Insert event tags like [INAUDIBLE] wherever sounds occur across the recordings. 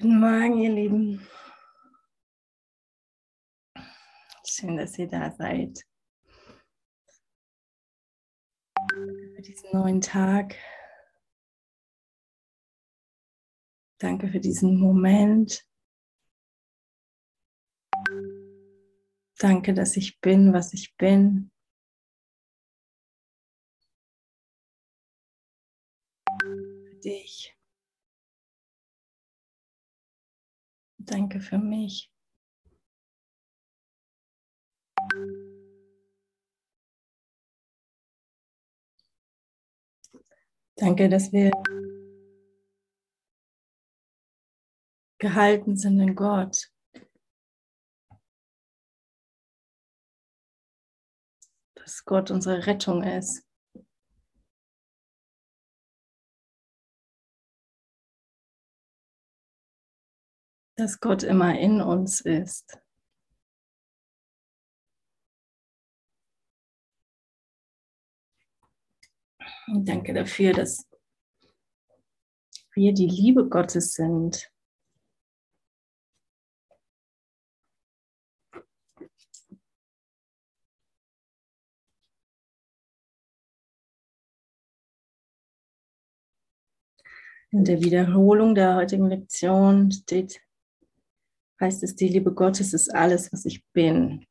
Guten Morgen, ihr Lieben. Schön, dass ihr da seid. Für diesen neuen Tag. Danke für diesen Moment. Danke, dass ich bin, was ich bin. Danke für mich. Danke, dass wir gehalten sind in Gott. Dass Gott unsere Rettung ist. Dass Gott immer in uns ist. Und danke dafür, dass wir die Liebe Gottes sind. In der Wiederholung der heutigen Lektion steht heißt es, die Liebe Gottes ist alles, was ich bin.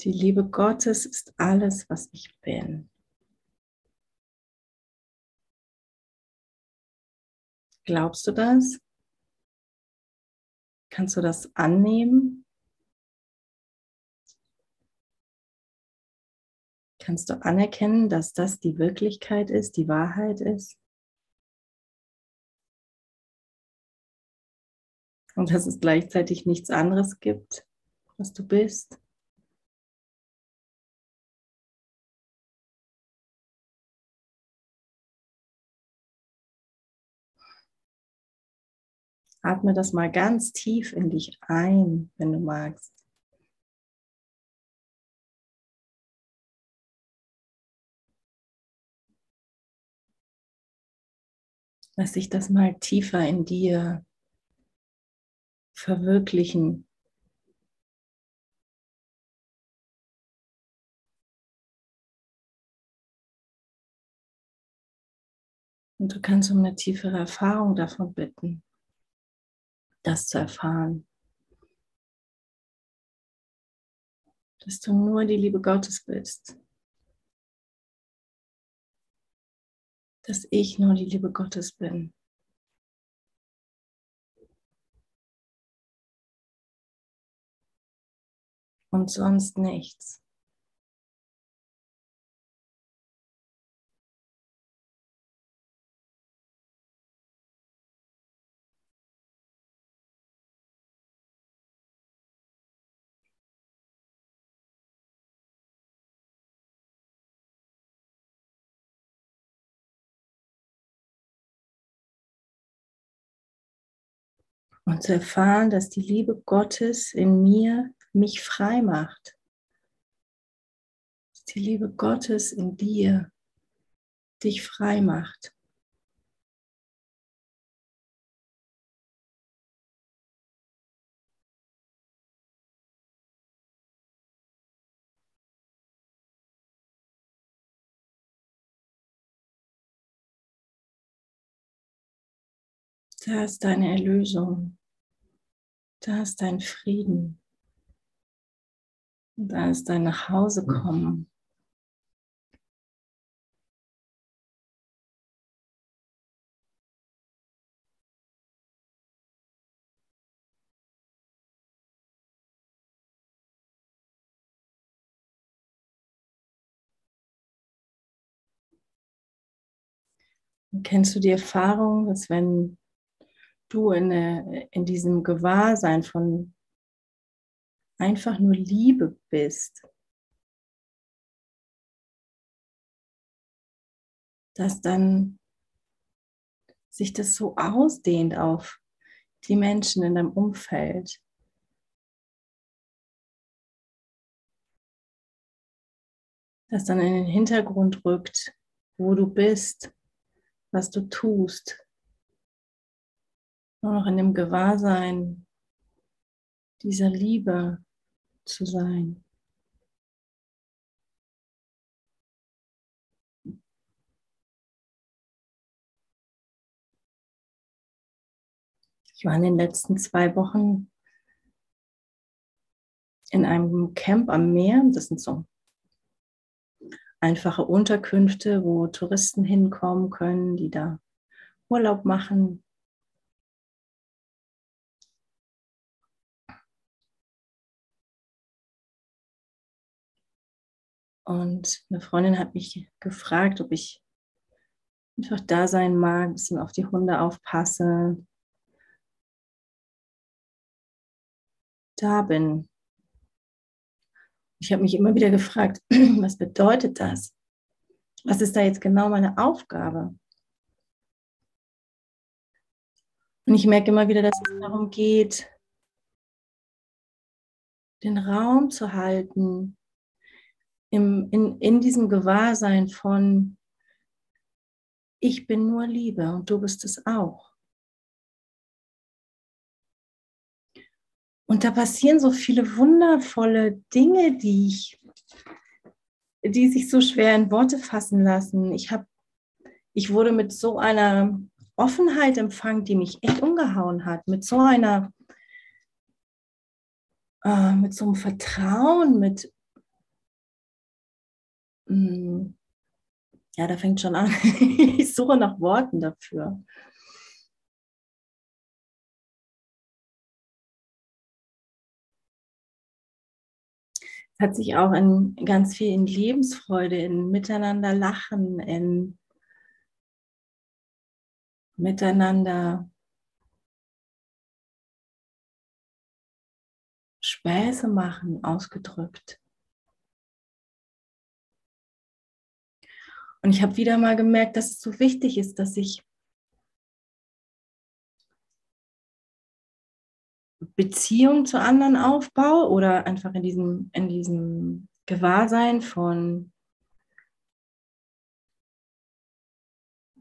Die Liebe Gottes ist alles, was ich bin. Glaubst du das? Kannst du das annehmen? Kannst du anerkennen, dass das die Wirklichkeit ist, die Wahrheit ist? Und dass es gleichzeitig nichts anderes gibt, was du bist. Atme das mal ganz tief in dich ein, wenn du magst. Lass sich das mal tiefer in dir verwirklichen. Und du kannst um eine tiefere Erfahrung davon bitten, das zu erfahren. Dass du nur die Liebe Gottes bist. Dass ich nur die Liebe Gottes bin. Und sonst nichts. und zu erfahren, dass die Liebe Gottes in mir mich frei macht. Dass die Liebe Gottes in dir dich frei macht. Da ist deine Erlösung. Da ist dein Frieden. Da ist dein Nachhausekommen. Und kennst du die Erfahrung, dass wenn du in, in diesem Gewahrsein von einfach nur Liebe bist, dass dann sich das so ausdehnt auf die Menschen in deinem Umfeld. Dass dann in den Hintergrund rückt, wo du bist, was du tust. Nur noch in dem Gewahrsein dieser Liebe zu sein. Ich war in den letzten zwei Wochen in einem Camp am Meer. Das sind so einfache Unterkünfte, wo Touristen hinkommen können, die da Urlaub machen. Und eine Freundin hat mich gefragt, ob ich einfach da sein mag, ein bisschen auf die Hunde aufpasse. Da bin. Ich habe mich immer wieder gefragt, [CLEARS THROAT] was bedeutet das? Was ist da jetzt genau meine Aufgabe? Und ich merke immer wieder, dass es darum geht, den Raum zu halten, im, in, in diesem Gewahrsein von, ich bin nur Liebe und du bist es auch. Und da passieren so viele wundervolle Dinge, die ich, die sich so schwer in Worte fassen lassen. Ich habe, ich wurde mit so einer Offenheit empfangen, die mich echt umgehauen hat, mit so einer, äh, mit so einem Vertrauen, mit, ja, da fängt schon an. [LAUGHS] ich suche nach Worten dafür. hat sich auch in ganz viel in Lebensfreude, in Miteinander lachen, in Miteinander Späße machen ausgedrückt. Und ich habe wieder mal gemerkt, dass es so wichtig ist, dass ich Beziehung zu anderen aufbaue oder einfach in diesem, in diesem Gewahrsein von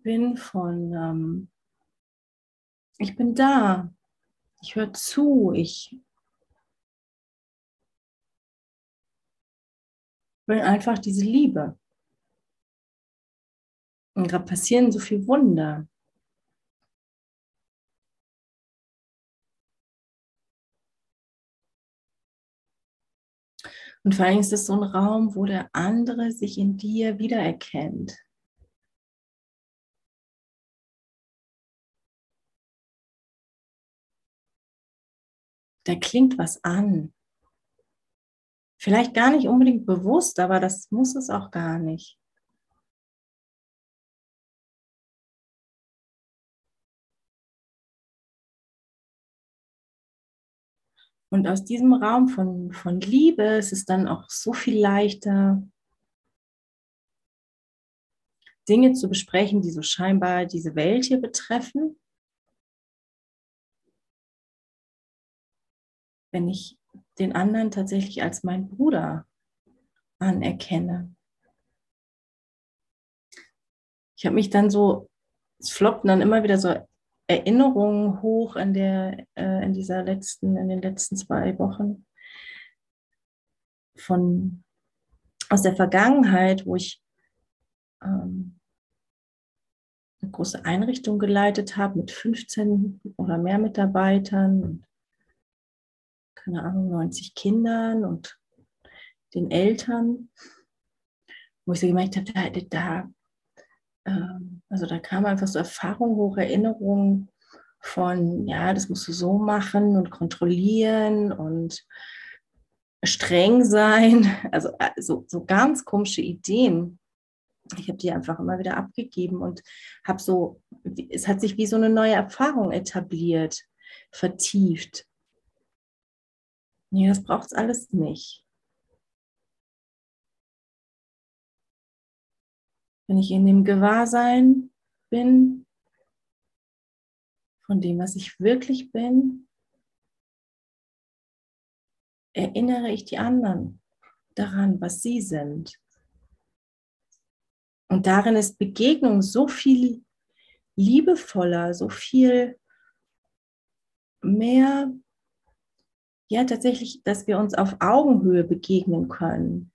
bin, von ähm, ich bin da, ich höre zu, ich will einfach diese Liebe. Und da passieren so viele Wunder. Und vor allem ist es so ein Raum, wo der andere sich in dir wiedererkennt. Da klingt was an. Vielleicht gar nicht unbedingt bewusst, aber das muss es auch gar nicht. Und aus diesem Raum von, von Liebe ist es dann auch so viel leichter, Dinge zu besprechen, die so scheinbar diese Welt hier betreffen. Wenn ich den anderen tatsächlich als mein Bruder anerkenne. Ich habe mich dann so, es floppten dann immer wieder so Erinnerungen hoch in, der, äh, in dieser letzten, in den letzten zwei Wochen von aus der Vergangenheit, wo ich ähm, eine große Einrichtung geleitet habe mit 15 oder mehr Mitarbeitern und keine Ahnung, 90 Kindern und den Eltern, wo ich so gemerkt habe, da, da also da kam einfach so Erfahrung hoch, Erinnerungen von, ja, das musst du so machen und kontrollieren und streng sein. [LAUGHS] Also, also so ganz komische Ideen. Ich habe die einfach immer wieder abgegeben und habe so, es hat sich wie so eine neue Erfahrung etabliert, vertieft. Nee, das braucht es alles nicht. Wenn ich in dem Gewahrsein bin, von dem, was ich wirklich bin, erinnere ich die anderen daran, was sie sind. Und darin ist Begegnung so viel liebevoller, so viel mehr, ja tatsächlich, dass wir uns auf Augenhöhe begegnen können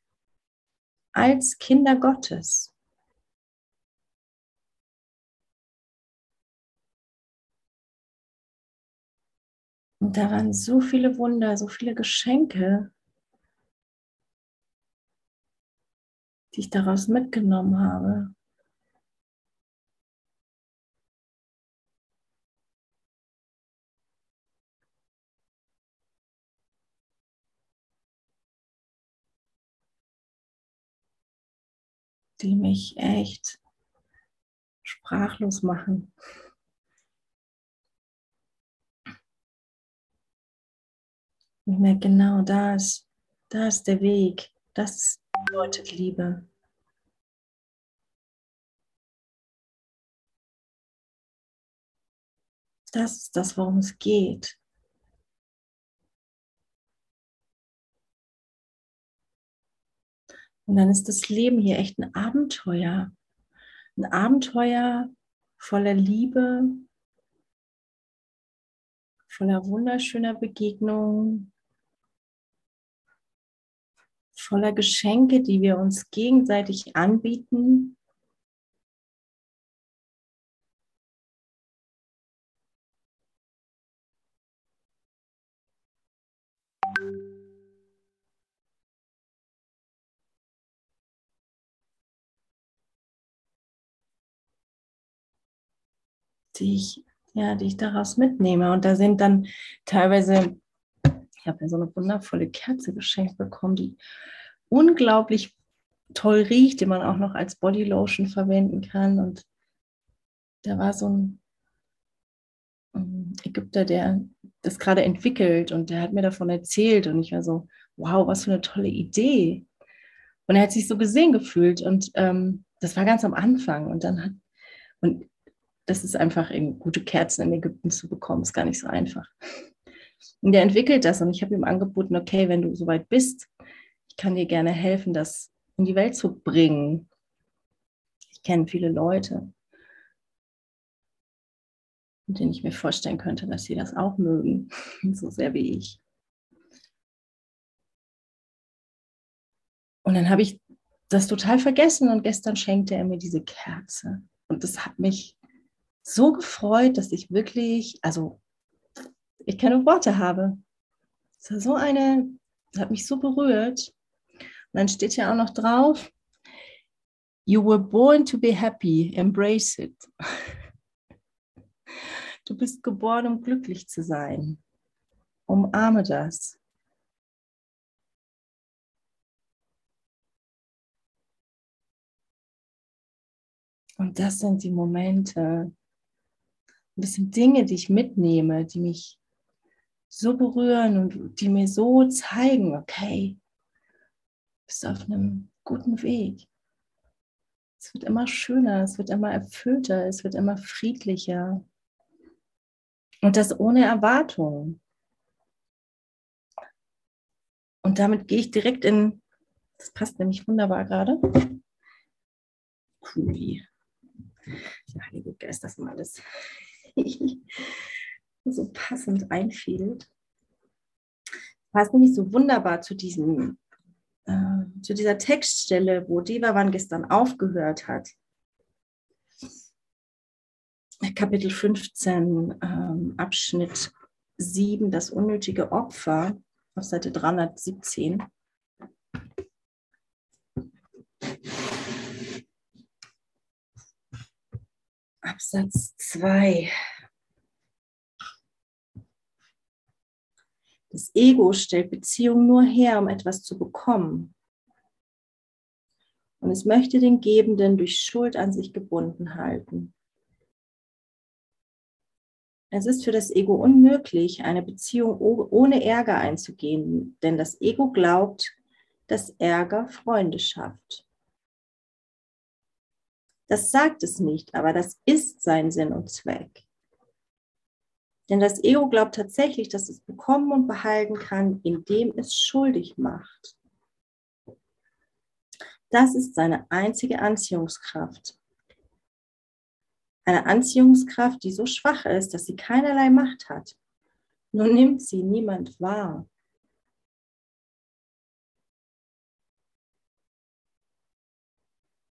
als Kinder Gottes. Und da waren so viele Wunder, so viele Geschenke, die ich daraus mitgenommen habe. die mich echt sprachlos machen. Ich merke genau, da ist der Weg. Das bedeutet Liebe. Das ist das, worum es geht. Und dann ist das Leben hier echt ein Abenteuer. Ein Abenteuer voller Liebe, voller wunderschöner Begegnungen, voller Geschenke, die wir uns gegenseitig anbieten. die ich, ja, die ich daraus mitnehme. Und da sind dann teilweise, ich habe ja so eine wundervolle Kerze geschenkt bekommen, die unglaublich toll riecht, die man auch noch als Bodylotion verwenden kann. Und da war so ein Ägypter, der das gerade entwickelt und der hat mir davon erzählt und ich war so, wow, was für eine tolle Idee. Und er hat sich so gesehen gefühlt und ähm, das war ganz am Anfang und dann hat, und das ist einfach in gute Kerzen in Ägypten zu bekommen, ist gar nicht so einfach. Und der entwickelt das und ich habe ihm angeboten, okay, wenn du soweit bist, ich kann dir gerne helfen, das in die Welt zu bringen. Ich kenne viele Leute, mit denen ich mir vorstellen könnte, dass sie das auch mögen, [LAUGHS] so sehr wie ich. Und dann habe ich das total vergessen und gestern schenkte er mir diese Kerze. Und das hat mich so gefreut, dass ich wirklich, also ich keine Worte habe. Es war so eine, hat mich so berührt. Und dann steht ja auch noch drauf, You were born to be happy, embrace it. [LAUGHS] Du bist geboren, um glücklich zu sein. Umarme das. Und das sind die Momente, das sind Dinge, die ich mitnehme, die mich so berühren und die mir so zeigen, okay, du bist auf einem guten Weg. Es wird immer schöner, es wird immer erfüllter, es wird immer friedlicher. Und das ohne Erwartung. Und damit gehe ich direkt in, das passt nämlich wunderbar gerade. Cool. Der Heilige Geist, das mal alles [LAUGHS] so passend einfiel. Passt nämlich so wunderbar zu diesem, äh, zu dieser Textstelle, wo Devavan gestern aufgehört hat. Kapitel 15, ähm, Abschnitt 7, das unnötige Opfer, auf Seite 317. Absatz 2. Das Ego stellt Beziehung nur her, um etwas zu bekommen. Und es möchte den Gebenden durch Schuld an sich gebunden halten. Es ist für das Ego unmöglich, eine Beziehung ohne Ärger einzugehen, denn das Ego glaubt, dass Ärger Freunde schafft. Das sagt es nicht, aber das ist sein Sinn und Zweck. Denn das Ego glaubt tatsächlich, dass es bekommen und behalten kann, indem es schuldig macht. Das ist seine einzige Anziehungskraft. Eine Anziehungskraft, die so schwach ist, dass sie keinerlei Macht hat. Nun nimmt sie niemand wahr.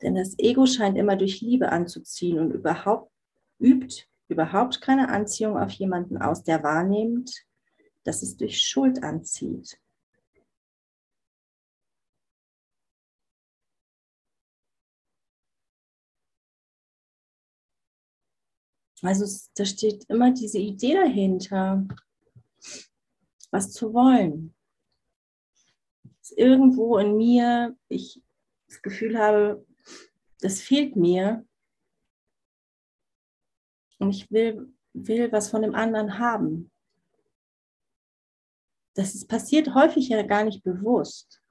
Denn das Ego scheint immer durch Liebe anzuziehen und überhaupt übt überhaupt keine Anziehung auf jemanden aus, der wahrnimmt, dass es durch Schuld anzieht. Also da steht immer diese Idee dahinter, was zu wollen. Dass irgendwo in mir ich das Gefühl habe, das fehlt mir und ich will, will was von dem anderen haben. Das ist, passiert häufig ja gar nicht bewusst.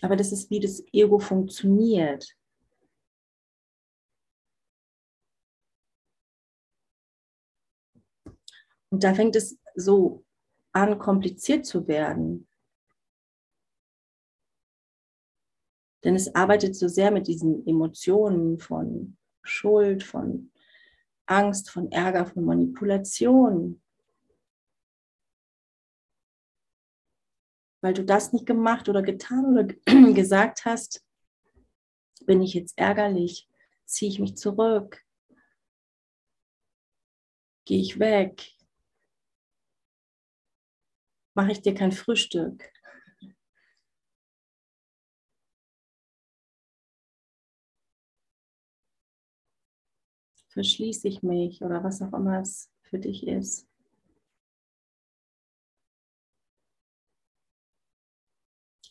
Aber das ist, wie das Ego funktioniert. Und da fängt es so an, kompliziert zu werden. Denn es arbeitet so sehr mit diesen Emotionen von Schuld, von Angst, von Ärger, von Manipulation. Weil du das nicht gemacht oder getan oder [CLEARS THROAT] gesagt hast, bin ich jetzt ärgerlich, ziehe ich mich zurück, gehe ich weg, mache ich dir kein Frühstück. Verschließe ich mich oder was auch immer es für dich ist.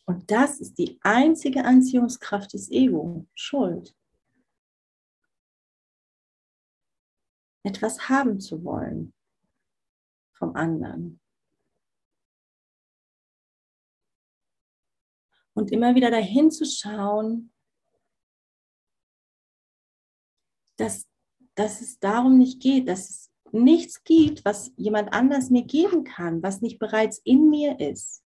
Und das ist die einzige Anziehungskraft des Ego, Schuld. Etwas haben zu wollen vom anderen. Und immer wieder dahin zu schauen, dass dass es darum nicht geht, dass es nichts gibt, was jemand anders mir geben kann, was nicht bereits in mir ist.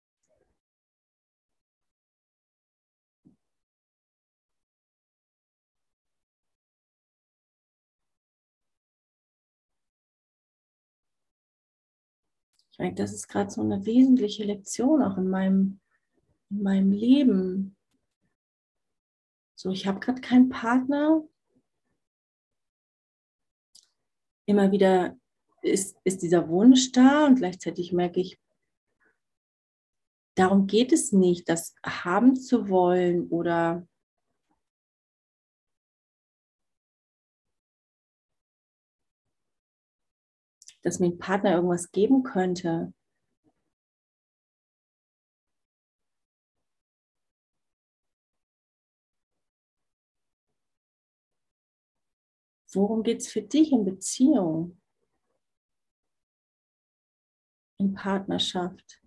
Ich denke, das ist gerade so eine wesentliche Lektion auch in meinem, in meinem Leben. So, ich habe gerade keinen Partner, immer wieder ist, ist dieser Wunsch da und gleichzeitig merke ich, darum geht es nicht, das haben zu wollen oder dass mir ein Partner irgendwas geben könnte. Worum geht es für dich in Beziehung? In Partnerschaft?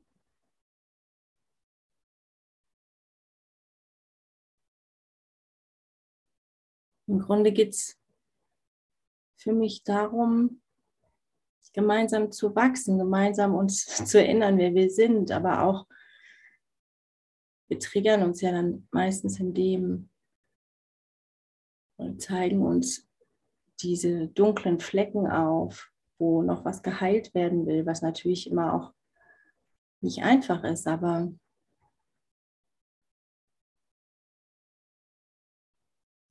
Im Grunde geht es für mich darum, gemeinsam zu wachsen, gemeinsam uns [LAUGHS] zu erinnern, wer wir sind, aber auch wir triggern uns ja dann meistens in dem und zeigen uns diese dunklen Flecken auf, wo noch was geheilt werden will, was natürlich immer auch nicht einfach ist, aber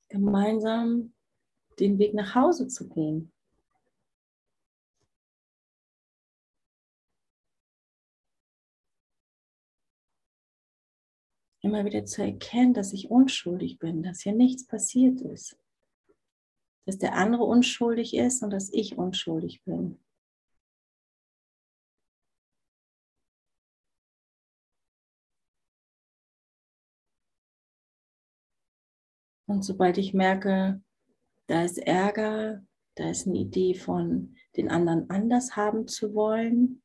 gemeinsam den Weg nach Hause zu gehen. Immer wieder zu erkennen, dass ich unschuldig bin, dass hier nichts passiert ist dass der andere unschuldig ist und dass ich unschuldig bin. Und sobald ich merke, da ist Ärger, da ist eine Idee von den anderen anders haben zu wollen,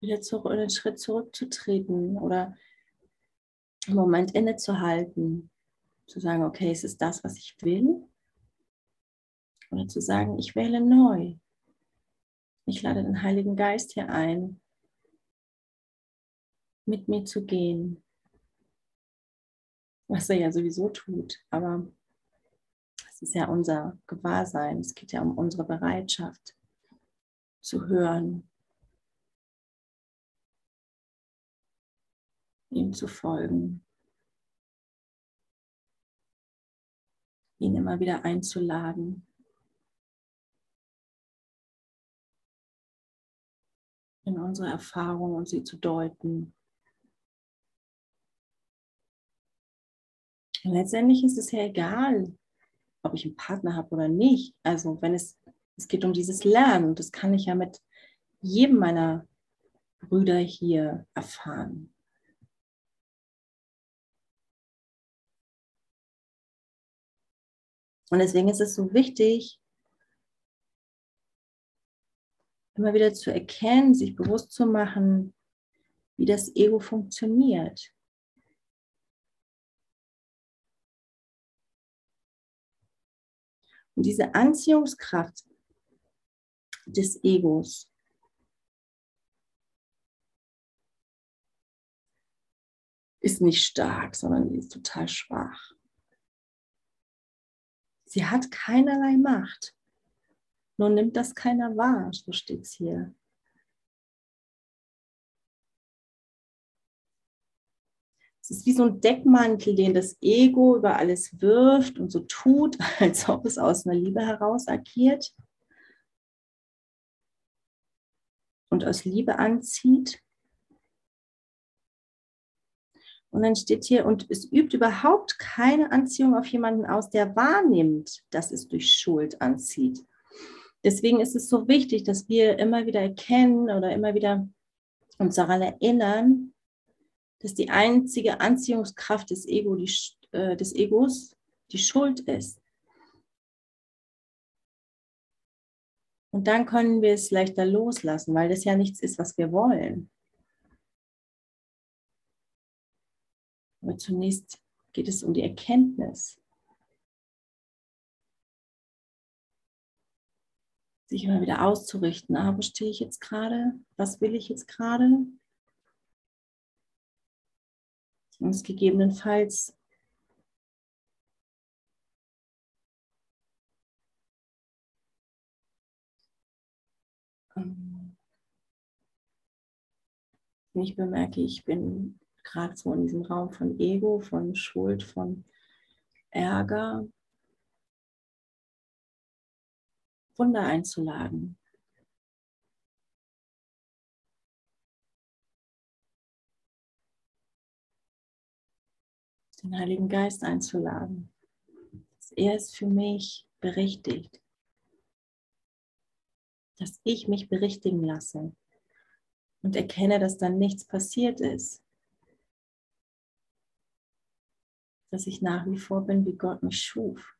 wieder zurück, einen Schritt zurückzutreten oder einen Moment innezuhalten zu sagen, okay, es ist das, was ich will. Oder zu sagen, ich wähle neu. Ich lade den Heiligen Geist hier ein, mit mir zu gehen. Was er ja sowieso tut, aber es ist ja unser Gewahrsein. Es geht ja um unsere Bereitschaft zu hören, ihm zu folgen, ihn immer wieder einzuladen. in unsere Erfahrung und sie zu deuten. Und letztendlich ist es ja egal, ob ich einen Partner habe oder nicht. Also wenn es, es geht um dieses Lernen das kann ich ja mit jedem meiner Brüder hier erfahren. Und deswegen ist es so wichtig, immer wieder zu erkennen, sich bewusst zu machen, wie das Ego funktioniert. Und diese Anziehungskraft des Egos ist nicht stark, sondern die ist total schwach. Sie hat keinerlei Macht. Nur nimmt das keiner wahr, so steht es hier. Es ist wie so ein Deckmantel, den das Ego über alles wirft und so tut, [LAUGHS] als ob es aus einer Liebe heraus agiert und aus Liebe anzieht. Und dann steht hier, und es übt überhaupt keine Anziehung auf jemanden aus, der wahrnimmt, dass es durch Schuld anzieht. Deswegen ist es so wichtig, dass wir immer wieder erkennen oder immer wieder uns daran erinnern, dass die einzige Anziehungskraft des, Ego, die, äh, des Egos die Schuld ist. Und dann können wir es leichter loslassen, weil das ja nichts ist, was wir wollen. Aber zunächst geht es um die Erkenntnis. Sich immer wieder auszurichten. Ah, wo stehe ich jetzt gerade? Was will ich jetzt gerade? Und gegebenenfalls ähm, ich bemerke, ich bin gerade so in diesem Raum von Ego, von Schuld, von Ärger, Wunder einzuladen. Den Heiligen Geist einzuladen. Dass er ist für mich berichtigt. Dass ich mich berichtigen lasse und erkenne, dass dann nichts passiert ist. Dass ich nach wie vor bin, wie Gott mich schuf.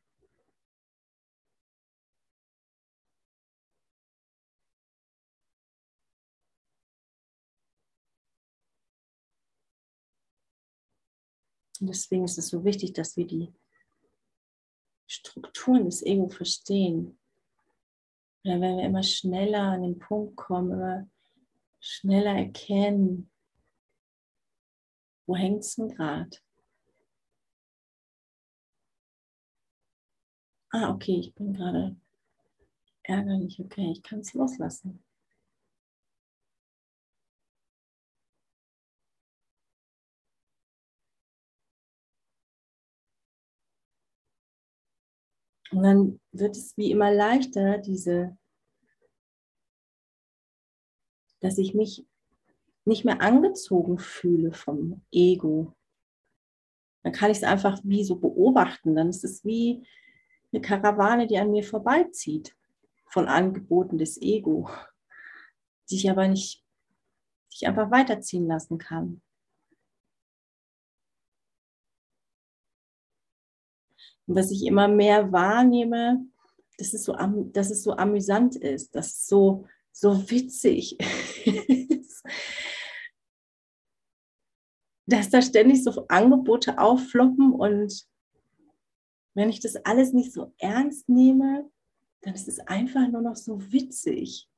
Und deswegen ist es so wichtig, dass wir die Strukturen des Ego verstehen. Oder wenn wir immer schneller an den Punkt kommen, immer schneller erkennen, wo hängt es denn gerade? Ah, okay, ich bin gerade ärgerlich. Okay, ich kann es loslassen. Und dann wird es wie immer leichter, diese, dass ich mich nicht mehr angezogen fühle vom Ego. Dann kann ich es einfach wie so beobachten. Dann ist es wie, eine Karawane, die an mir vorbeizieht von Angeboten des Ego, die ich aber nicht, die ich einfach weiterziehen lassen kann. Und was ich immer mehr wahrnehme, dass es so, dass es so amüsant ist, dass es so, so witzig ist, dass da ständig so Angebote auffloppen und wenn ich das alles nicht so ernst nehme, dann ist es einfach nur noch so witzig.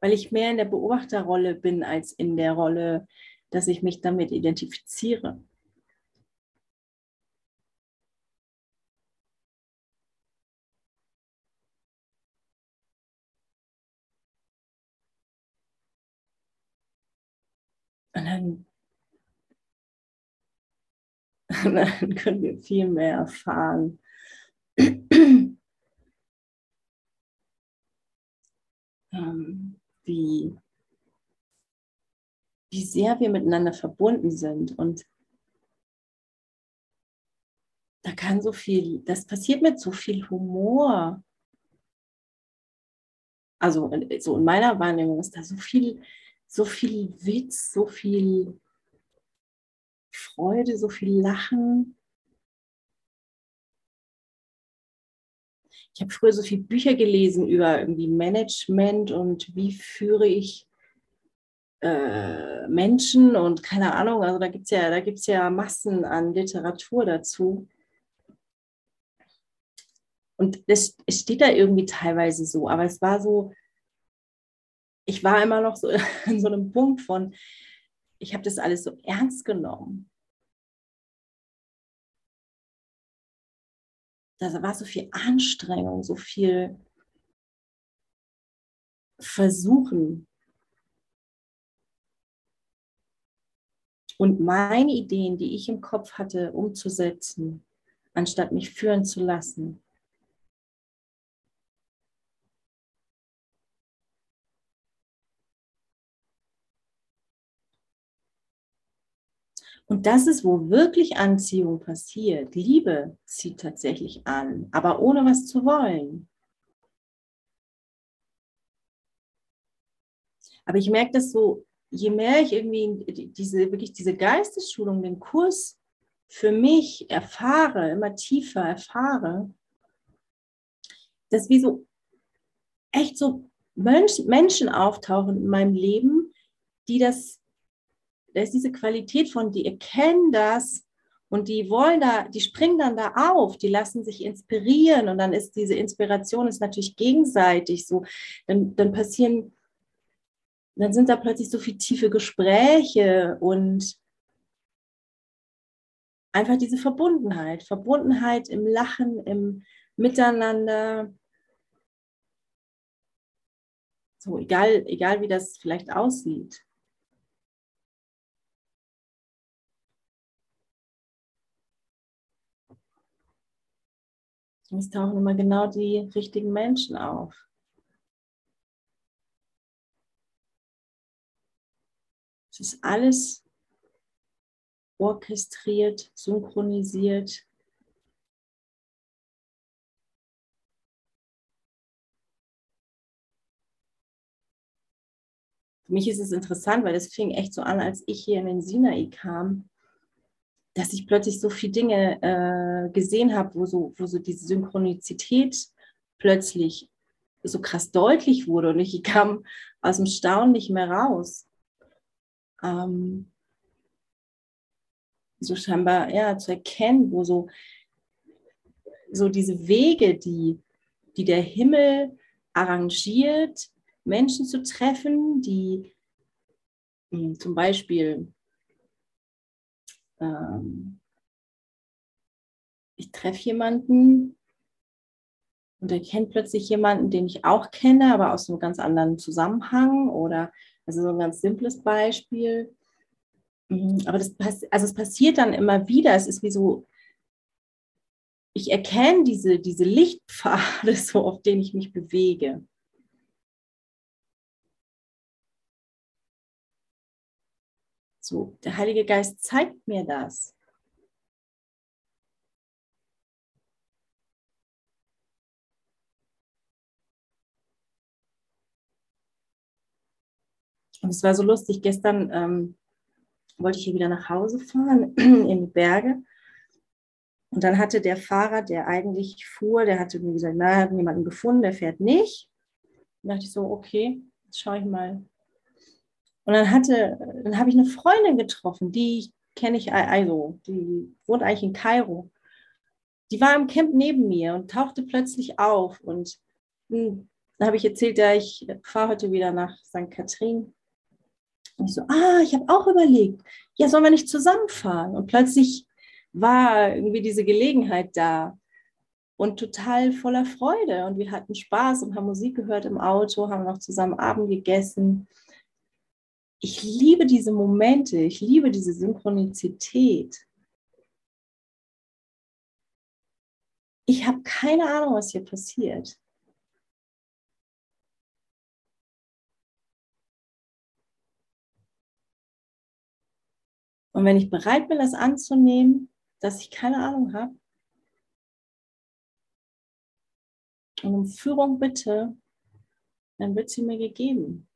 weil ich mehr in der Beobachterrolle bin als in der Rolle, dass ich mich damit identifiziere. [LAUGHS] dann können wir viel mehr erfahren. [CLEARS THROAT] ähm, wie, wie sehr wir miteinander verbunden sind. Und da kann so viel, das passiert mit so viel Humor. Also so in meiner Wahrnehmung ist da so viel, so viel Witz, so viel Freude, so viel Lachen. Ich habe früher so viele Bücher gelesen über irgendwie Management und wie führe ich äh, Menschen und keine Ahnung, also da gibt es ja, ja Massen an Literatur dazu. Und es, es steht da irgendwie teilweise so, aber es war so, ich war immer noch so [LAUGHS] in so einem Punkt von, ich habe das alles so ernst genommen. Da war so viel Anstrengung, so viel Versuchen. Und meine Ideen, die ich im Kopf hatte, umzusetzen, anstatt mich führen zu lassen, Und das ist, wo wirklich Anziehung passiert. Liebe zieht tatsächlich an, aber ohne was zu wollen. Aber ich merke das so, je mehr ich irgendwie diese, wirklich diese Geistesschulung, den Kurs für mich erfahre, immer tiefer erfahre, dass wie so echt so Menschen auftauchen in meinem Leben, die das da ist diese Qualität von, die erkennen das und die wollen da, die springen dann da auf, die lassen sich inspirieren und dann ist diese Inspiration ist natürlich gegenseitig so. Dann, dann passieren, dann sind da plötzlich so viele tiefe Gespräche und einfach diese Verbundenheit, Verbundenheit im Lachen, im Miteinander. So, egal, egal wie das vielleicht aussieht. Es tauchen immer genau die richtigen Menschen auf. Es ist alles orchestriert, synchronisiert. Für mich ist es interessant, weil es fing echt so an, als ich hier in den Sinai kam dass ich plötzlich so viele Dinge äh, gesehen habe, wo so, wo so diese Synchronizität plötzlich so krass deutlich wurde und ich kam aus dem Staunen nicht mehr raus. Ähm, so scheinbar ja zu erkennen, wo so, so diese Wege, die, die der Himmel arrangiert, Menschen zu treffen, die mh, hm, zum Beispiel ähm, ich treffe jemanden und er kennt plötzlich jemanden, den ich auch kenne, aber aus einem ganz anderen Zusammenhang oder also so ein ganz simples Beispiel. Mhm, aber das, also es passiert dann immer wieder. Es ist wie so, ich erkenne diese, diese Lichtpfade, [LAUGHS] so, auf denen ich mich bewege. So, der Heilige Geist zeigt mir das. Und es war so lustig, gestern ähm, wollte ich hier wieder nach Hause fahren [CLEARS THROAT] in die Berge. Und dann hatte der Fahrer, der eigentlich fuhr, der hatte mir gesagt, na, hat jemanden gefunden, der fährt nicht. Und dachte ich so, okay, jetzt schaue ich mal, und dann hatte, dann habe ich eine Freundin getroffen, die kenne ich, also, die wohnt eigentlich in Kairo. Die war im Camp neben mir und tauchte plötzlich auf und hm, Da habe ich erzählt, ja, ich fahre heute wieder nach St. Kathrin. Und ich so, ah, ich habe auch überlegt, ja, sollen wir nicht zusammenfahren? Und plötzlich war irgendwie diese Gelegenheit da und total voller Freude. Und wir hatten Spaß und haben Musik gehört im Auto, haben noch zusammen Abend gegessen. Ich liebe diese Momente, ich liebe diese Synchronizität. Ich habe keine Ahnung, was hier passiert. Und wenn ich bereit bin, das anzunehmen, dass ich keine Ahnung habe, und um Führung bitte, dann wird sie mir gegeben.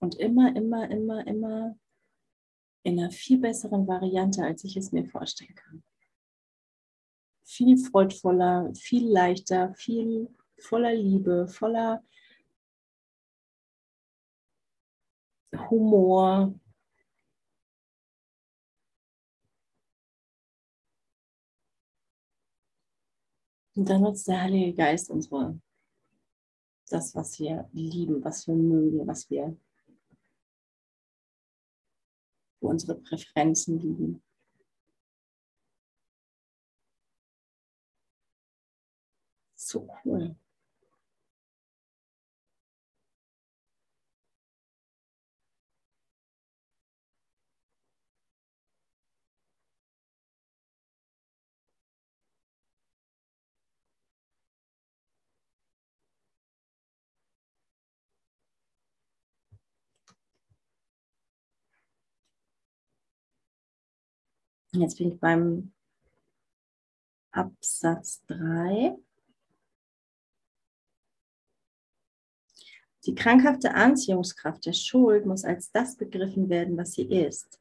Und immer, immer, immer, immer in einer viel besseren Variante, als ich es mir vorstellen kann. Viel freudvoller, viel leichter, viel voller Liebe, voller Humor, Und dann nutzt der Heilige Geist unsere, das, was wir lieben, was wir mögen, was wir, wo unsere Präferenzen liegen. So cool. Jetzt bin ich beim Absatz 3. Die krankhafte Anziehungskraft der Schuld muss als das begriffen werden, was sie ist.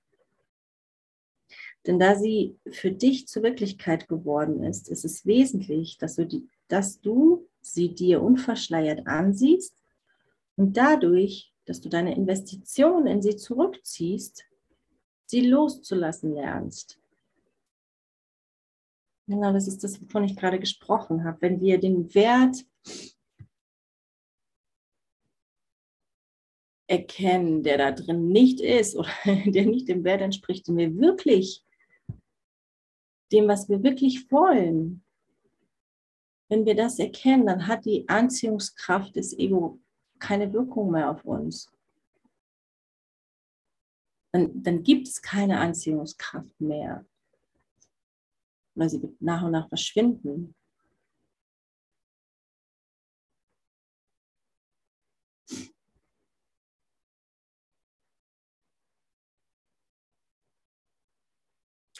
Denn da sie für dich zur Wirklichkeit geworden ist, ist es wesentlich, dass du, die, dass du sie dir unverschleiert ansiehst und dadurch, dass du deine Investition in sie zurückziehst, sie loszulassen lernst. Genau, das ist das, wovon ich gerade gesprochen habe. Wenn wir den Wert erkennen, der da drin nicht ist oder [LAUGHS] der nicht dem Wert entspricht, den wir wirklich, dem, was wir wirklich wollen, wenn wir das erkennen, dann hat die Anziehungskraft des Ego keine Wirkung mehr auf uns. Dann, dann gibt es keine Anziehungskraft mehr oder sie nach und nach verschwinden.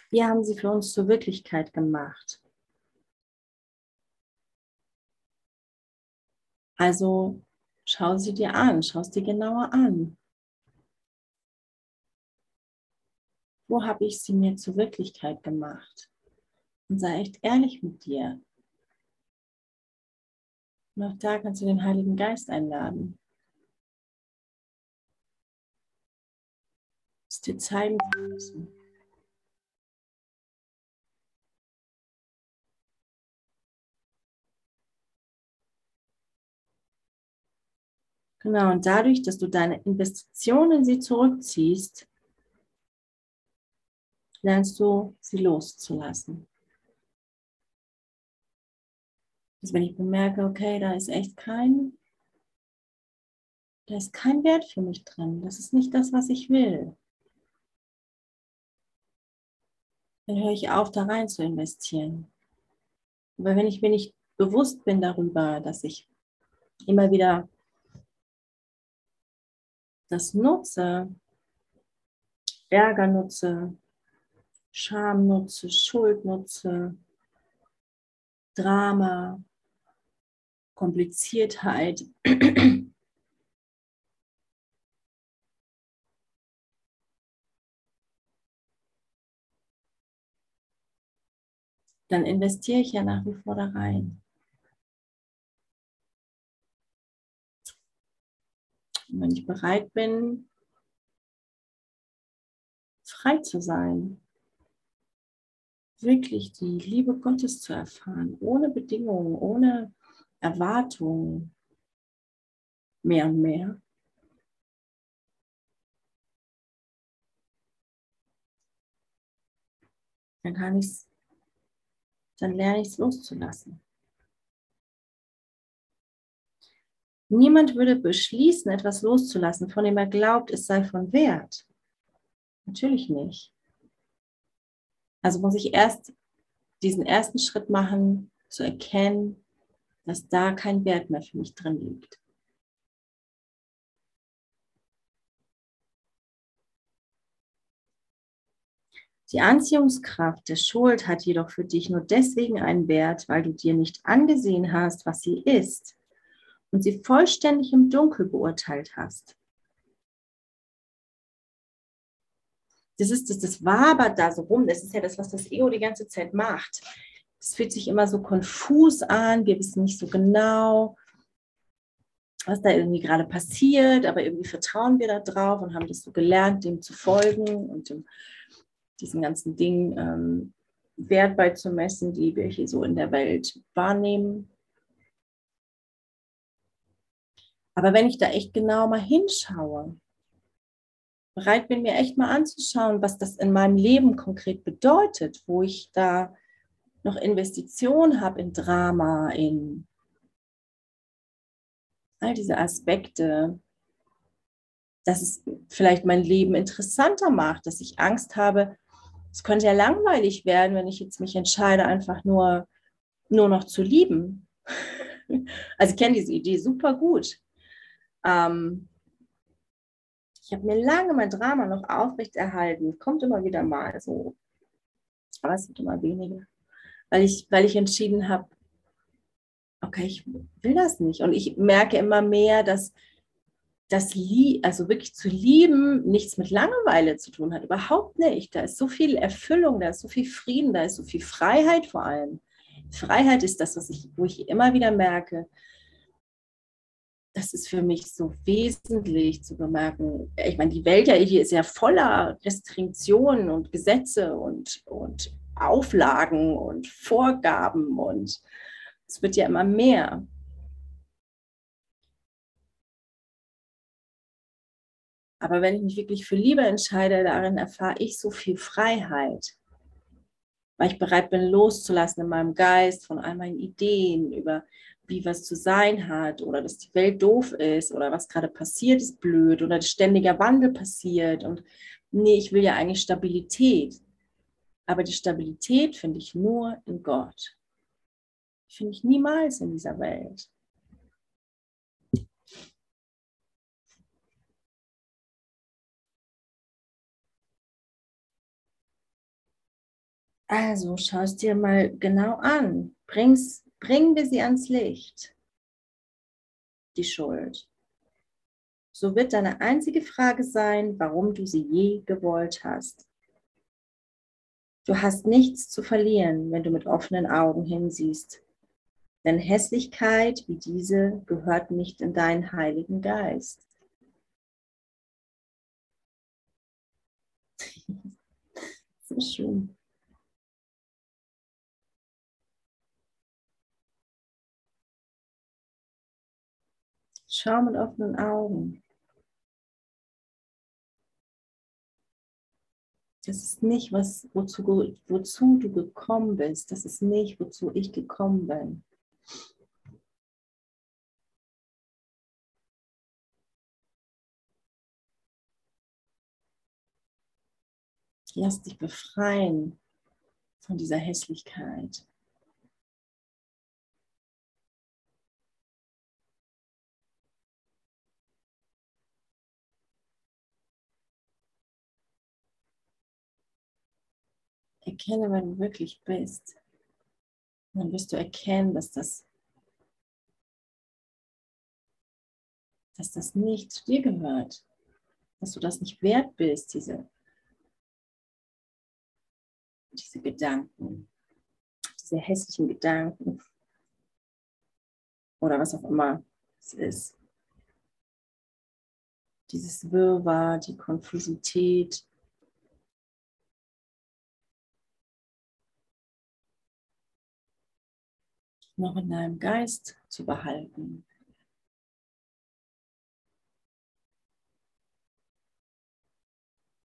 Wir haben sie für uns zur Wirklichkeit gemacht. Also schau sie dir an, schau es dir genauer an. Wo habe ich sie mir zur Wirklichkeit gemacht? Und sei echt ehrlich mit dir. Und auch da kannst du den Heiligen Geist einladen. Es dir zeigen zu müssen. Genau, und dadurch, dass du deine Investitionen in sie zurückziehst, lernst du sie loszulassen. Also wenn ich bemerke, okay, da ist echt kein, da ist kein Wert für mich drin. Das ist nicht das, was ich will. Dann höre ich auf, da rein zu investieren. Aber wenn ich mir nicht bewusst bin darüber, dass ich immer wieder das nutze, Ärger nutze, Scham nutze, Schuld nutze, Drama, Kompliziertheit. Dann investiere ich ja nach wie vor da rein. Und wenn ich bereit bin, frei zu sein, wirklich die Liebe Gottes zu erfahren, ohne Bedingungen, ohne Erwartungen, mehr und mehr. Dann kann ich dann lerne ich es loszulassen. Niemand würde beschließen, etwas loszulassen, von dem er glaubt, es sei von Wert. Natürlich nicht. Also muss ich erst diesen ersten Schritt machen, zu erkennen, dass da kein Wert mehr für mich drin liegt. Die Anziehungskraft der Schuld hat jedoch für dich nur deswegen einen Wert, weil du dir nicht angesehen hast, was sie ist und sie vollständig im Dunkel beurteilt hast. Das ist das, das wabert da so rum. Das ist ja das, was das Ego die ganze Zeit macht. Es fühlt sich immer so konfus an. Wir wissen nicht so genau, was da irgendwie gerade passiert, aber irgendwie vertrauen wir da drauf und haben das so gelernt, dem zu folgen und dem diesen ganzen Dingen ähm, Wert beizumessen, die wir hier so in der Welt wahrnehmen. Aber wenn ich da echt genau mal hinschaue, bereit bin, mir echt mal anzuschauen, was das in meinem Leben konkret bedeutet, wo ich da noch Investitionen habe in Drama, in all diese Aspekte, dass es vielleicht mein Leben interessanter macht, dass ich Angst habe, es könnte ja langweilig werden, wenn ich jetzt mich entscheide, einfach nur, nur noch zu lieben. [LAUGHS] Also ich kenne diese Idee super gut. Ähm, ich habe mir lange mein Drama noch aufrechterhalten. Kommt immer wieder mal so. Aber es wird immer weniger. Weil ich, weil ich entschieden habe, okay, ich will das nicht. Und ich merke immer mehr, dass das also wirklich zu lieben nichts mit Langeweile zu tun hat, überhaupt nicht. Da ist so viel Erfüllung, da ist so viel Frieden, da ist so viel Freiheit vor allem. Freiheit ist das, was ich, wo ich immer wieder merke, das ist für mich so wesentlich zu bemerken. Ich meine, die Welt ja hier ist ja voller Restriktionen und Gesetze und, und Auflagen und Vorgaben und es wird ja immer mehr. Aber wenn ich mich wirklich für Liebe entscheide, darin erfahre ich so viel Freiheit, weil ich bereit bin, loszulassen in meinem Geist von all meinen Ideen über wie was zu sein hat oder dass die Welt doof ist oder was gerade passiert ist blöd oder ständiger Wandel passiert. Und nee, ich will ja eigentlich Stabilität. Aber die Stabilität finde ich nur in Gott. Finde ich niemals in dieser Welt. Also schau es dir mal genau an. Bring's, bringen wir sie ans Licht. Die Schuld. So wird deine einzige Frage sein, warum du sie je gewollt hast. Du hast nichts zu verlieren, wenn du mit offenen Augen hinsiehst. Denn Hässlichkeit wie diese gehört nicht in deinen Heiligen Geist. [LAUGHS] so schön. Schau mit offenen Augen. Das ist nicht, was, wozu, wozu du gekommen bist. Das ist nicht, wozu ich gekommen bin. Lass dich befreien von dieser Hässlichkeit. Erkenne, wer du wirklich bist. dann wirst du erkennen, dass das, dass das nicht zu dir gehört, dass du das nicht wert bist, diese, diese Gedanken, diese hässlichen Gedanken oder was auch immer es ist. Dieses Wirrwarr, die Konfusität, noch in deinem Geist zu behalten.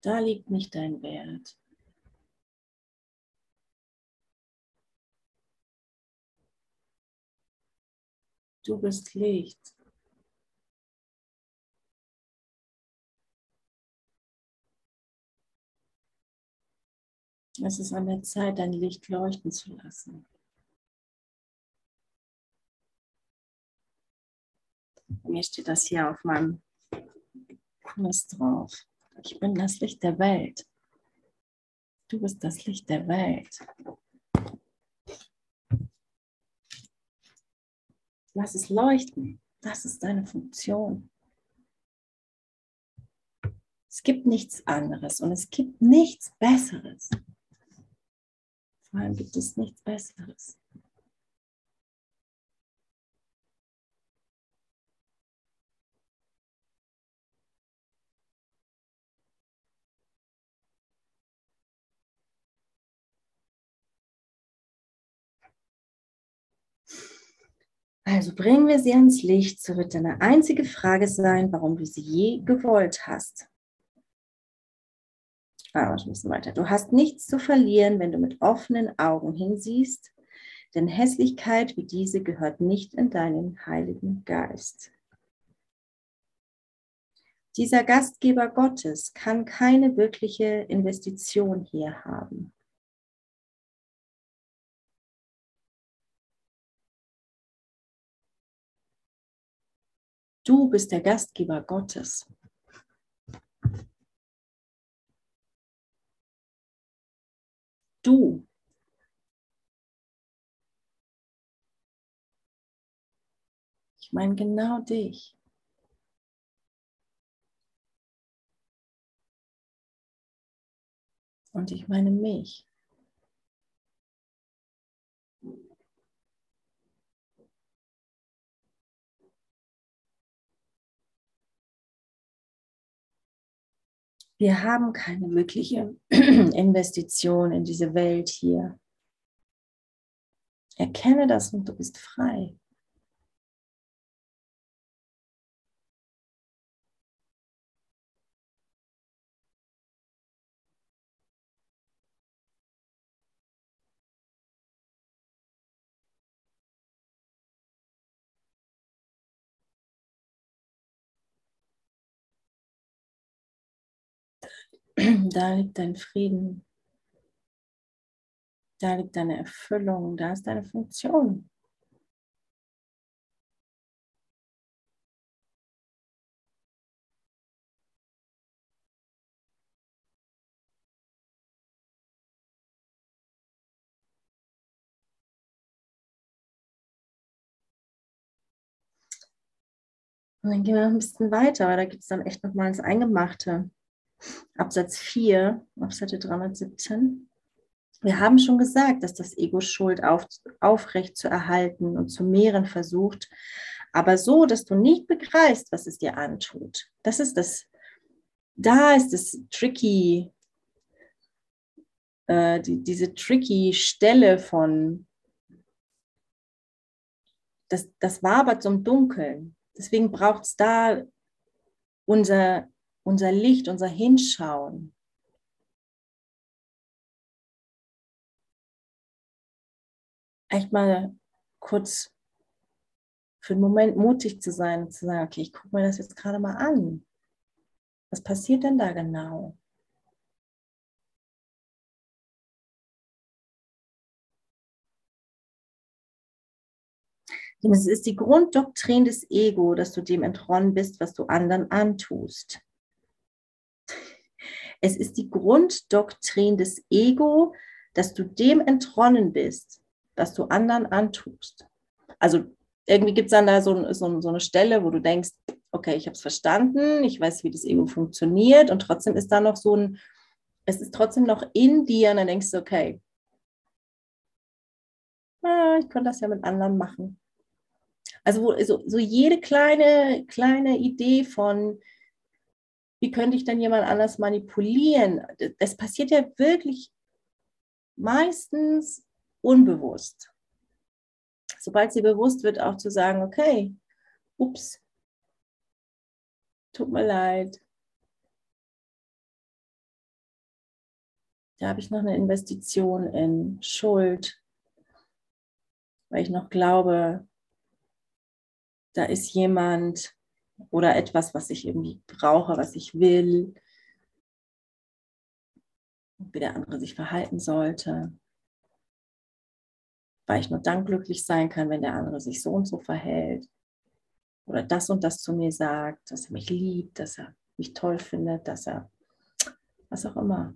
Da liegt nicht dein Wert. Du bist Licht. Es ist an der Zeit, dein Licht leuchten zu lassen. Bei mir steht das hier auf meinem Kurs drauf. Ich bin das Licht der Welt. Du bist das Licht der Welt. Lass es leuchten. Das ist deine Funktion. Es gibt nichts anderes und es gibt nichts Besseres. Vor allem gibt es nichts Besseres. Also bringen wir sie ans Licht, so wird deine einzige Frage sein, warum du sie je gewollt hast. Ah, ein bisschen weiter. Du hast nichts zu verlieren, wenn du mit offenen Augen hinsiehst, denn Hässlichkeit wie diese gehört nicht in deinen Heiligen Geist. Dieser Gastgeber Gottes kann keine wirkliche Investition hier haben. Du bist der Gastgeber Gottes. Du. Ich meine genau dich. Und ich meine mich. Wir haben keine wirkliche [CLEARS THROAT] Investition in diese Welt hier. Erkenne das und du bist frei. [CLEARS THROAT] Da liegt dein Frieden. Da liegt deine Erfüllung. Da ist deine Funktion. Und dann gehen wir noch ein bisschen weiter, weil da gibt es dann echt nochmal ins Eingemachte. Absatz 4 auf Seite 317. Wir haben schon gesagt, dass das Ego Schuld auf, aufrecht zu erhalten und zu mehren versucht, aber so, dass du nicht begreifst, was es dir antut. Das ist das, da ist das tricky, äh, die, diese tricky Stelle von, das, das wabert zum Dunkeln. Deswegen braucht es da unser unser Licht, unser Hinschauen. Echt mal kurz für einen Moment mutig zu sein und zu sagen, okay, ich gucke mir das jetzt gerade mal an. Was passiert denn da genau? Denn es ist die Grunddoktrin des Ego, dass du dem entronnen bist, was du anderen antust. Es ist die Grunddoktrin des Ego, dass du dem entronnen bist, was du anderen antust. Also irgendwie gibt es dann da so, so, so, eine Stelle, wo du denkst, okay, ich habe es verstanden, ich weiß, wie das Ego funktioniert und trotzdem ist da noch so ein, es ist trotzdem noch in dir und dann denkst du, okay, ah, ich könnte das ja mit anderen machen. Also so, so jede kleine, kleine Idee von, wie könnte ich dann jemand anders manipulieren? Das passiert ja wirklich meistens unbewusst. sobald sie bewusst wird, auch zu sagen, okay, ups, tut mir leid. Da habe ich noch eine Investition in Schuld, weil ich noch glaube, da ist jemand oder etwas, was ich irgendwie brauche, was ich will, wie der andere sich verhalten sollte, weil ich nur dann glücklich sein kann, wenn der andere sich so und so verhält oder das und das zu mir sagt, dass er mich liebt, dass er mich toll findet, dass er was auch immer.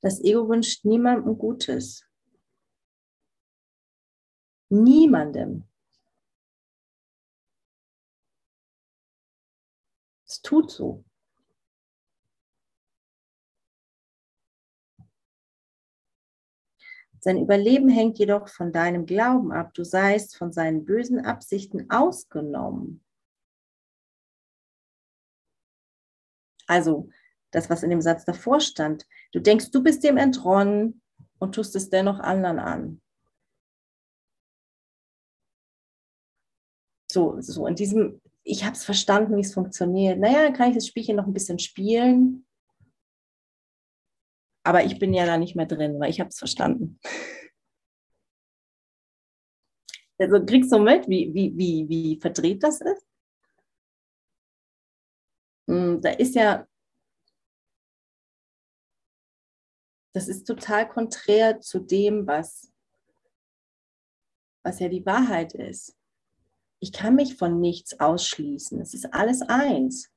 Das Ego wünscht niemandem Gutes. Niemandem. Es tut so. Sein Überleben hängt jedoch von deinem Glauben ab. Du seist von seinen bösen Absichten ausgenommen. Also das, was in dem Satz davor stand. Du denkst, du bist dem entronnen und tust es dennoch anderen an. So, so in diesem, ich habe es verstanden, wie es funktioniert. Naja, dann kann ich das Spielchen noch ein bisschen spielen. Aber ich bin ja da nicht mehr drin, weil ich habe es verstanden. [LAUGHS] Also kriegst du mit, wie, wie, wie, wie verdreht das ist? Hm, da ist ja das ist total konträr zu dem, was, was ja die Wahrheit ist. Ich kann mich von nichts ausschließen. Es ist alles eins.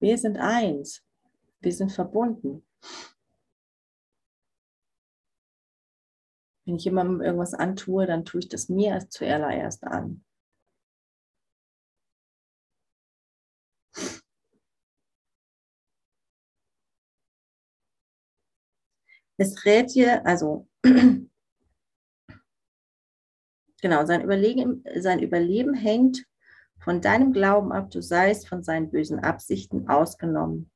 Wir sind eins. Wir sind verbunden. Wenn ich jemandem irgendwas antue, dann tue ich das mir erst zuallererst an. Es rät dir, also [CLEARS THROAT] genau, sein Überleben, sein Überleben hängt von deinem Glauben ab, du seist von seinen bösen Absichten ausgenommen.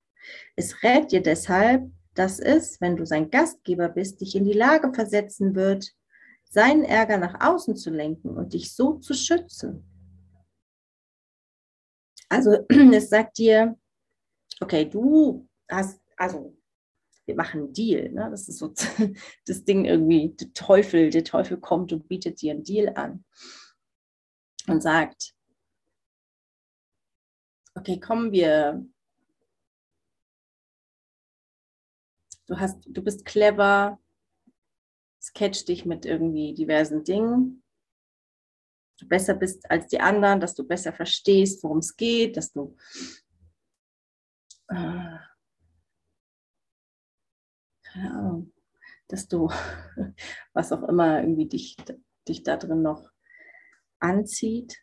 Es rät dir deshalb, dass es, wenn du sein Gastgeber bist, dich in die Lage versetzen wird, seinen Ärger nach außen zu lenken und dich so zu schützen. Also [CLEARS THROAT] es sagt dir, okay, du hast, also wir machen einen Deal. Ne? Das ist so [LAUGHS] das Ding irgendwie, der Teufel, der Teufel kommt und bietet dir einen Deal an und sagt, okay, kommen wir. Du, hast, du bist clever, sketch dich mit irgendwie diversen Dingen. Du besser bist als die anderen, dass du besser verstehst, worum es geht, dass du äh, keine Ahnung, dass du, [LAUGHS] was auch immer irgendwie dich, dich da drin noch anzieht,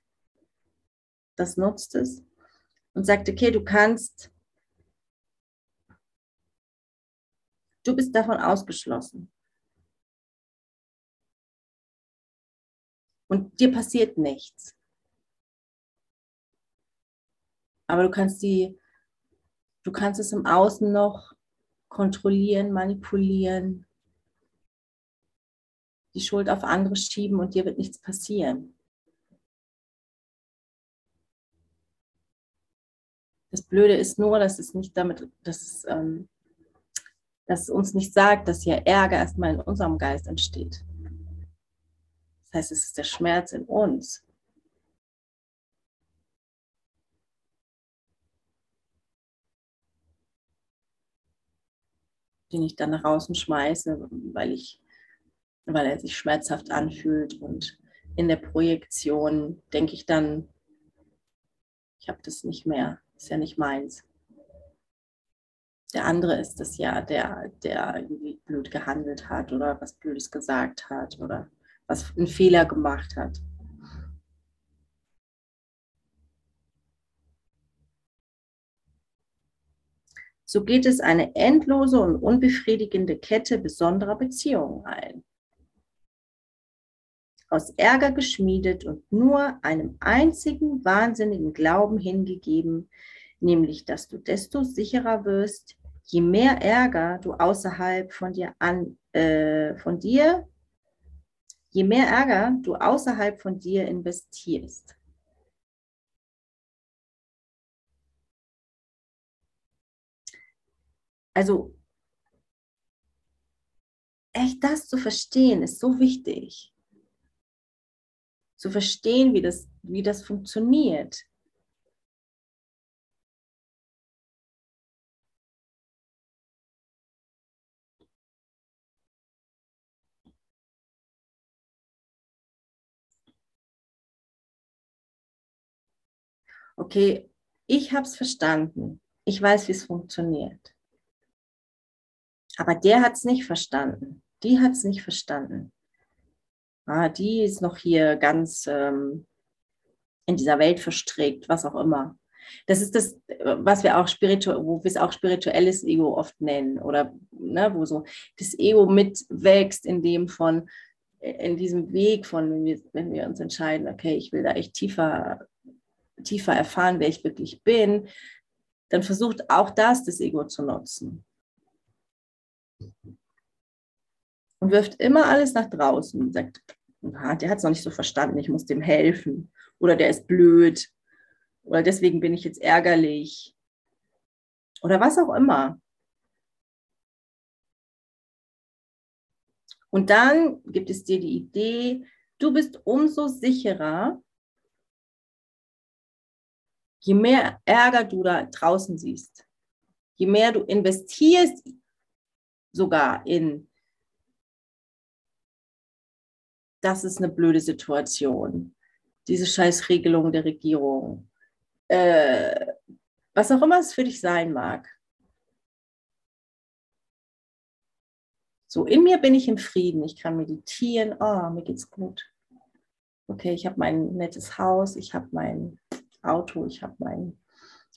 das nutzt es und sagt, okay, du kannst, du bist davon ausgeschlossen. Und dir passiert nichts. Aber du kannst die, du kannst es im Außen noch kontrollieren, manipulieren, die Schuld auf andere schieben und dir wird nichts passieren. Das Blöde ist nur, dass es nicht damit, dass es, ähm, dass es uns nicht sagt, dass hier Ärger erstmal in unserem Geist entsteht. Das heißt, es ist der Schmerz in uns. Den ich dann nach außen schmeiße, weil ich, weil er sich schmerzhaft anfühlt. Und in der Projektion denke ich dann, ich habe das nicht mehr, ist ja nicht meins. Der andere ist es ja, der, der irgendwie blöd gehandelt hat oder was Blödes gesagt hat oder was einen Fehler gemacht hat. So geht es eine endlose und unbefriedigende Kette besonderer Beziehungen ein. aus Ärger geschmiedet und nur einem einzigen wahnsinnigen Glauben hingegeben, nämlich dass du desto sicherer wirst, je mehr Ärger du außerhalb von dir an, äh, von dir, je mehr Ärger du außerhalb von dir investierst. Also echt das zu verstehen ist so wichtig. Zu verstehen, wie das, wie das funktioniert. Okay, ich habe es verstanden. Ich weiß, wie es funktioniert. Aber der hat es nicht verstanden. Die hat es nicht verstanden. Ah, die ist noch hier ganz ähm, in dieser Welt verstrickt, was auch immer. Das ist das, was wir auch spirituell, wo wir es auch spirituelles Ego oft nennen oder ne, wo so das Ego mitwächst in dem von, in diesem Weg von, wenn wir, wenn wir uns entscheiden, okay, ich will da echt tiefer, tiefer erfahren, wer ich wirklich bin, dann versucht auch das das Ego zu nutzen. Und wirft immer alles nach draußen und sagt, ah, der hat es noch nicht so verstanden, ich muss dem helfen. Oder der ist blöd. Oder deswegen bin ich jetzt ärgerlich. Oder was auch immer. Und dann gibt es dir die Idee, du bist umso sicherer, je mehr Ärger du da draußen siehst, je mehr du investierst sogar in das ist eine blöde Situation. Diese Scheißregelung der Regierung. Äh, was auch immer es für dich sein mag. So, in mir bin ich im Frieden. Ich kann meditieren. Oh, mir geht's gut. Okay, ich habe mein nettes Haus, ich habe mein Auto, ich habe mein,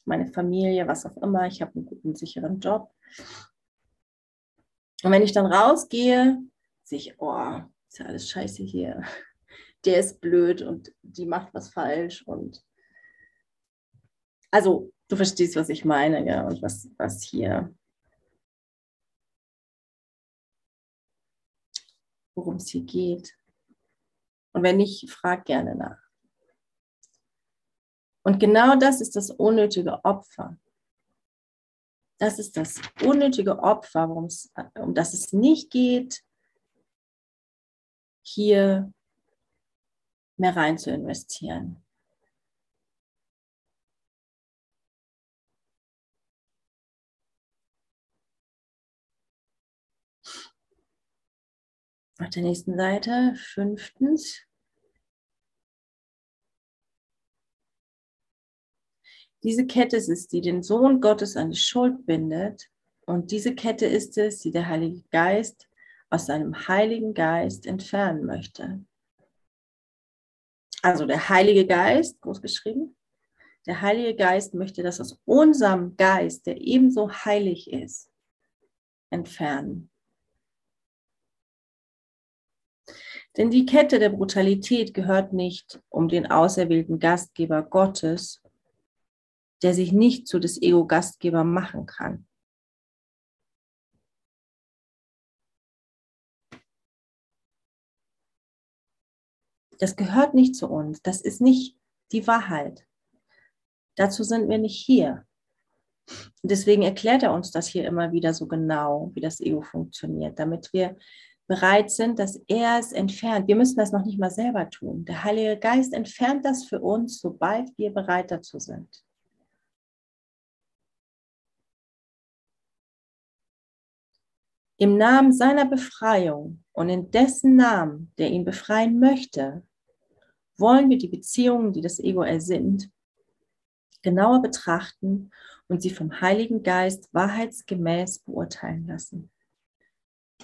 meine Familie, was auch immer. Ich habe einen guten, sicheren Job. Und wenn ich dann rausgehe, sehe ich, oh, ist ja alles scheiße hier. [LAUGHS] Der ist blöd und die macht was falsch und also du verstehst, was ich meine, ja, und was, was hier, worum es hier geht. Und wenn nicht, frag gerne nach. Und genau das ist das unnötige Opfer. Das ist das unnötige Opfer, um das es nicht geht, hier mehr rein zu investieren. Auf der nächsten Seite, fünftens. Diese Kette ist es, die den Sohn Gottes an die Schuld bindet. Und diese Kette ist es, die der Heilige Geist aus seinem Heiligen Geist entfernen möchte. Also der Heilige Geist, großgeschrieben, der Heilige Geist möchte das aus unserem Geist, der ebenso heilig ist, entfernen. Denn die Kette der Brutalität gehört nicht um den auserwählten Gastgeber Gottes, der sich nicht zu des Ego-Gastgeber machen kann. Das gehört nicht zu uns. Das ist nicht die Wahrheit. Dazu sind wir nicht hier. Und deswegen erklärt er uns das hier immer wieder so genau, wie das Ego funktioniert, damit wir bereit sind, dass er es entfernt. Wir müssen das noch nicht mal selber tun. Der Heilige Geist entfernt das für uns, sobald wir bereit dazu sind. Im Namen seiner Befreiung und in dessen Namen, der ihn befreien möchte, wollen wir die Beziehungen, die das Ego ersinnt, genauer betrachten und sie vom Heiligen Geist wahrheitsgemäß beurteilen lassen.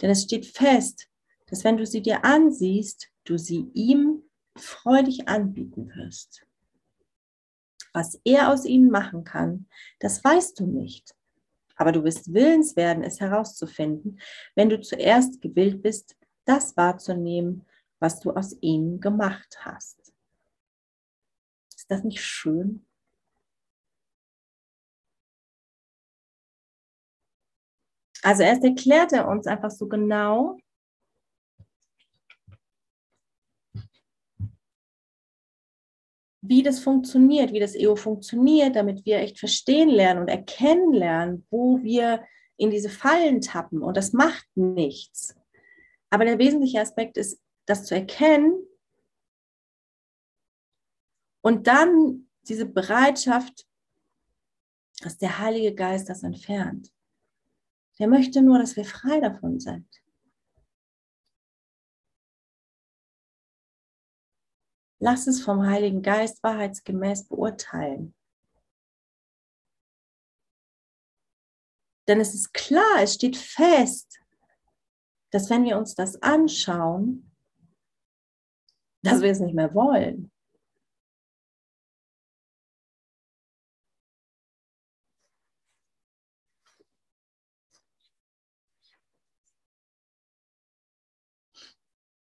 Denn es steht fest, dass wenn du sie dir ansiehst, du sie ihm freudig anbieten wirst. Was er aus ihnen machen kann, das weißt du nicht. Aber du wirst willens werden, es herauszufinden, wenn du zuerst gewillt bist, das wahrzunehmen, was du aus ihm gemacht hast. Ist das nicht schön? Also erst erklärt er uns einfach so genau, wie das funktioniert, wie das EO funktioniert, damit wir echt verstehen lernen und erkennen lernen, wo wir in diese Fallen tappen. Und das macht nichts. Aber der wesentliche Aspekt ist, das zu erkennen und dann diese Bereitschaft, dass der Heilige Geist das entfernt. Der möchte nur, dass wir frei davon sind. Lass es vom Heiligen Geist wahrheitsgemäß beurteilen. Denn es ist klar, es steht fest, dass wenn wir uns das anschauen, dass wir es nicht mehr wollen.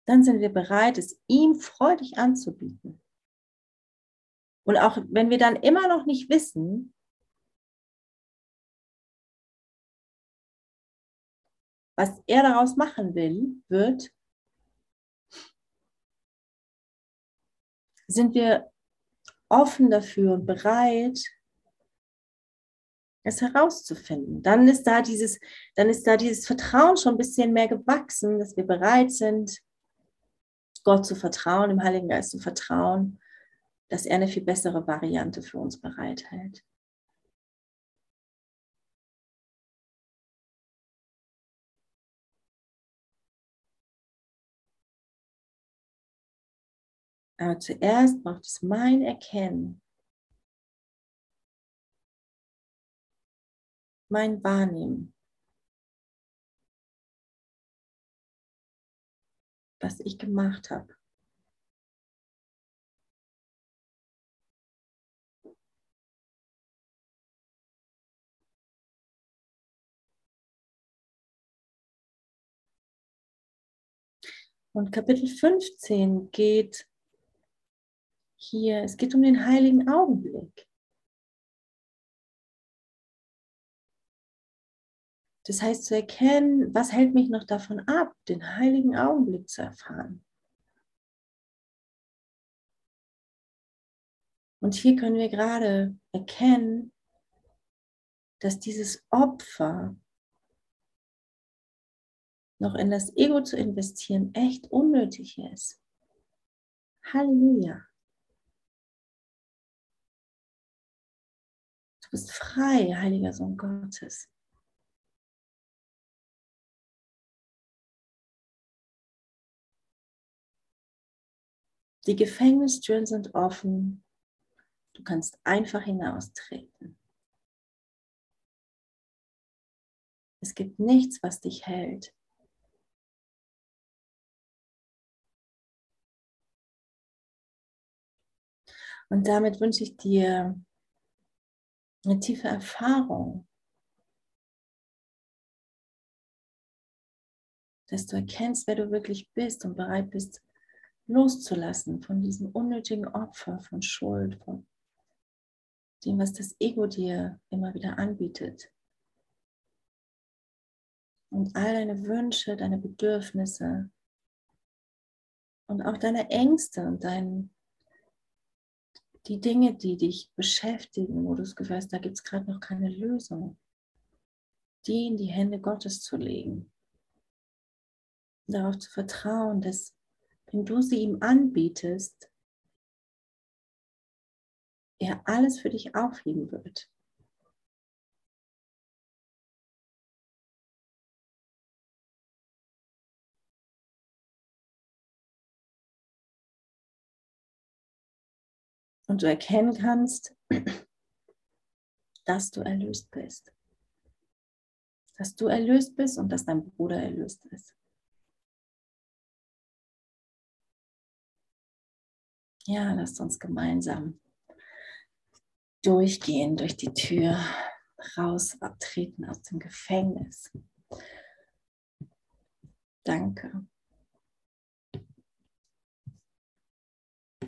Dann sind wir bereit, es ihm freudig anzubieten. Und auch wenn wir dann immer noch nicht wissen, was er daraus machen will, wird, sind wir offen dafür und bereit, es herauszufinden. Dann ist da dieses, dann ist da dieses Vertrauen schon ein bisschen mehr gewachsen, dass wir bereit sind, Gott zu vertrauen, dem Heiligen Geist zu vertrauen, dass er eine viel bessere Variante für uns bereithält. Aber zuerst braucht es mein Erkennen, mein Wahrnehmen, was ich gemacht habe. Und Kapitel 15 geht hier, es geht um den heiligen Augenblick. Das heißt zu erkennen, was hält mich noch davon ab, den heiligen Augenblick zu erfahren. Und hier können wir gerade erkennen, dass dieses Opfer noch in das Ego zu investieren echt unnötig ist. Halleluja. Du bist frei, heiliger Sohn Gottes. Die Gefängnistüren sind offen. Du kannst einfach hinaustreten. Es gibt nichts, was dich hält. Und damit wünsche ich dir eine tiefe Erfahrung, dass du erkennst, wer du wirklich bist und bereit bist, loszulassen von diesem unnötigen Opfer von Schuld, von dem, was das Ego dir immer wieder anbietet. Und all deine Wünsche, deine Bedürfnisse und auch deine Ängste und dein, die Dinge, die dich beschäftigen, wo du das Gefühl da gibt es gerade noch keine Lösung, die in die Hände Gottes zu legen. Darauf zu vertrauen, dass wenn du sie ihm anbietest, er alles für dich aufheben wird. Und du erkennen kannst, dass du erlöst bist. Dass du erlöst bist und dass dein Bruder erlöst ist. Ja, lasst uns gemeinsam durchgehen durch die Tür, raus, abtreten aus dem Gefängnis. Danke.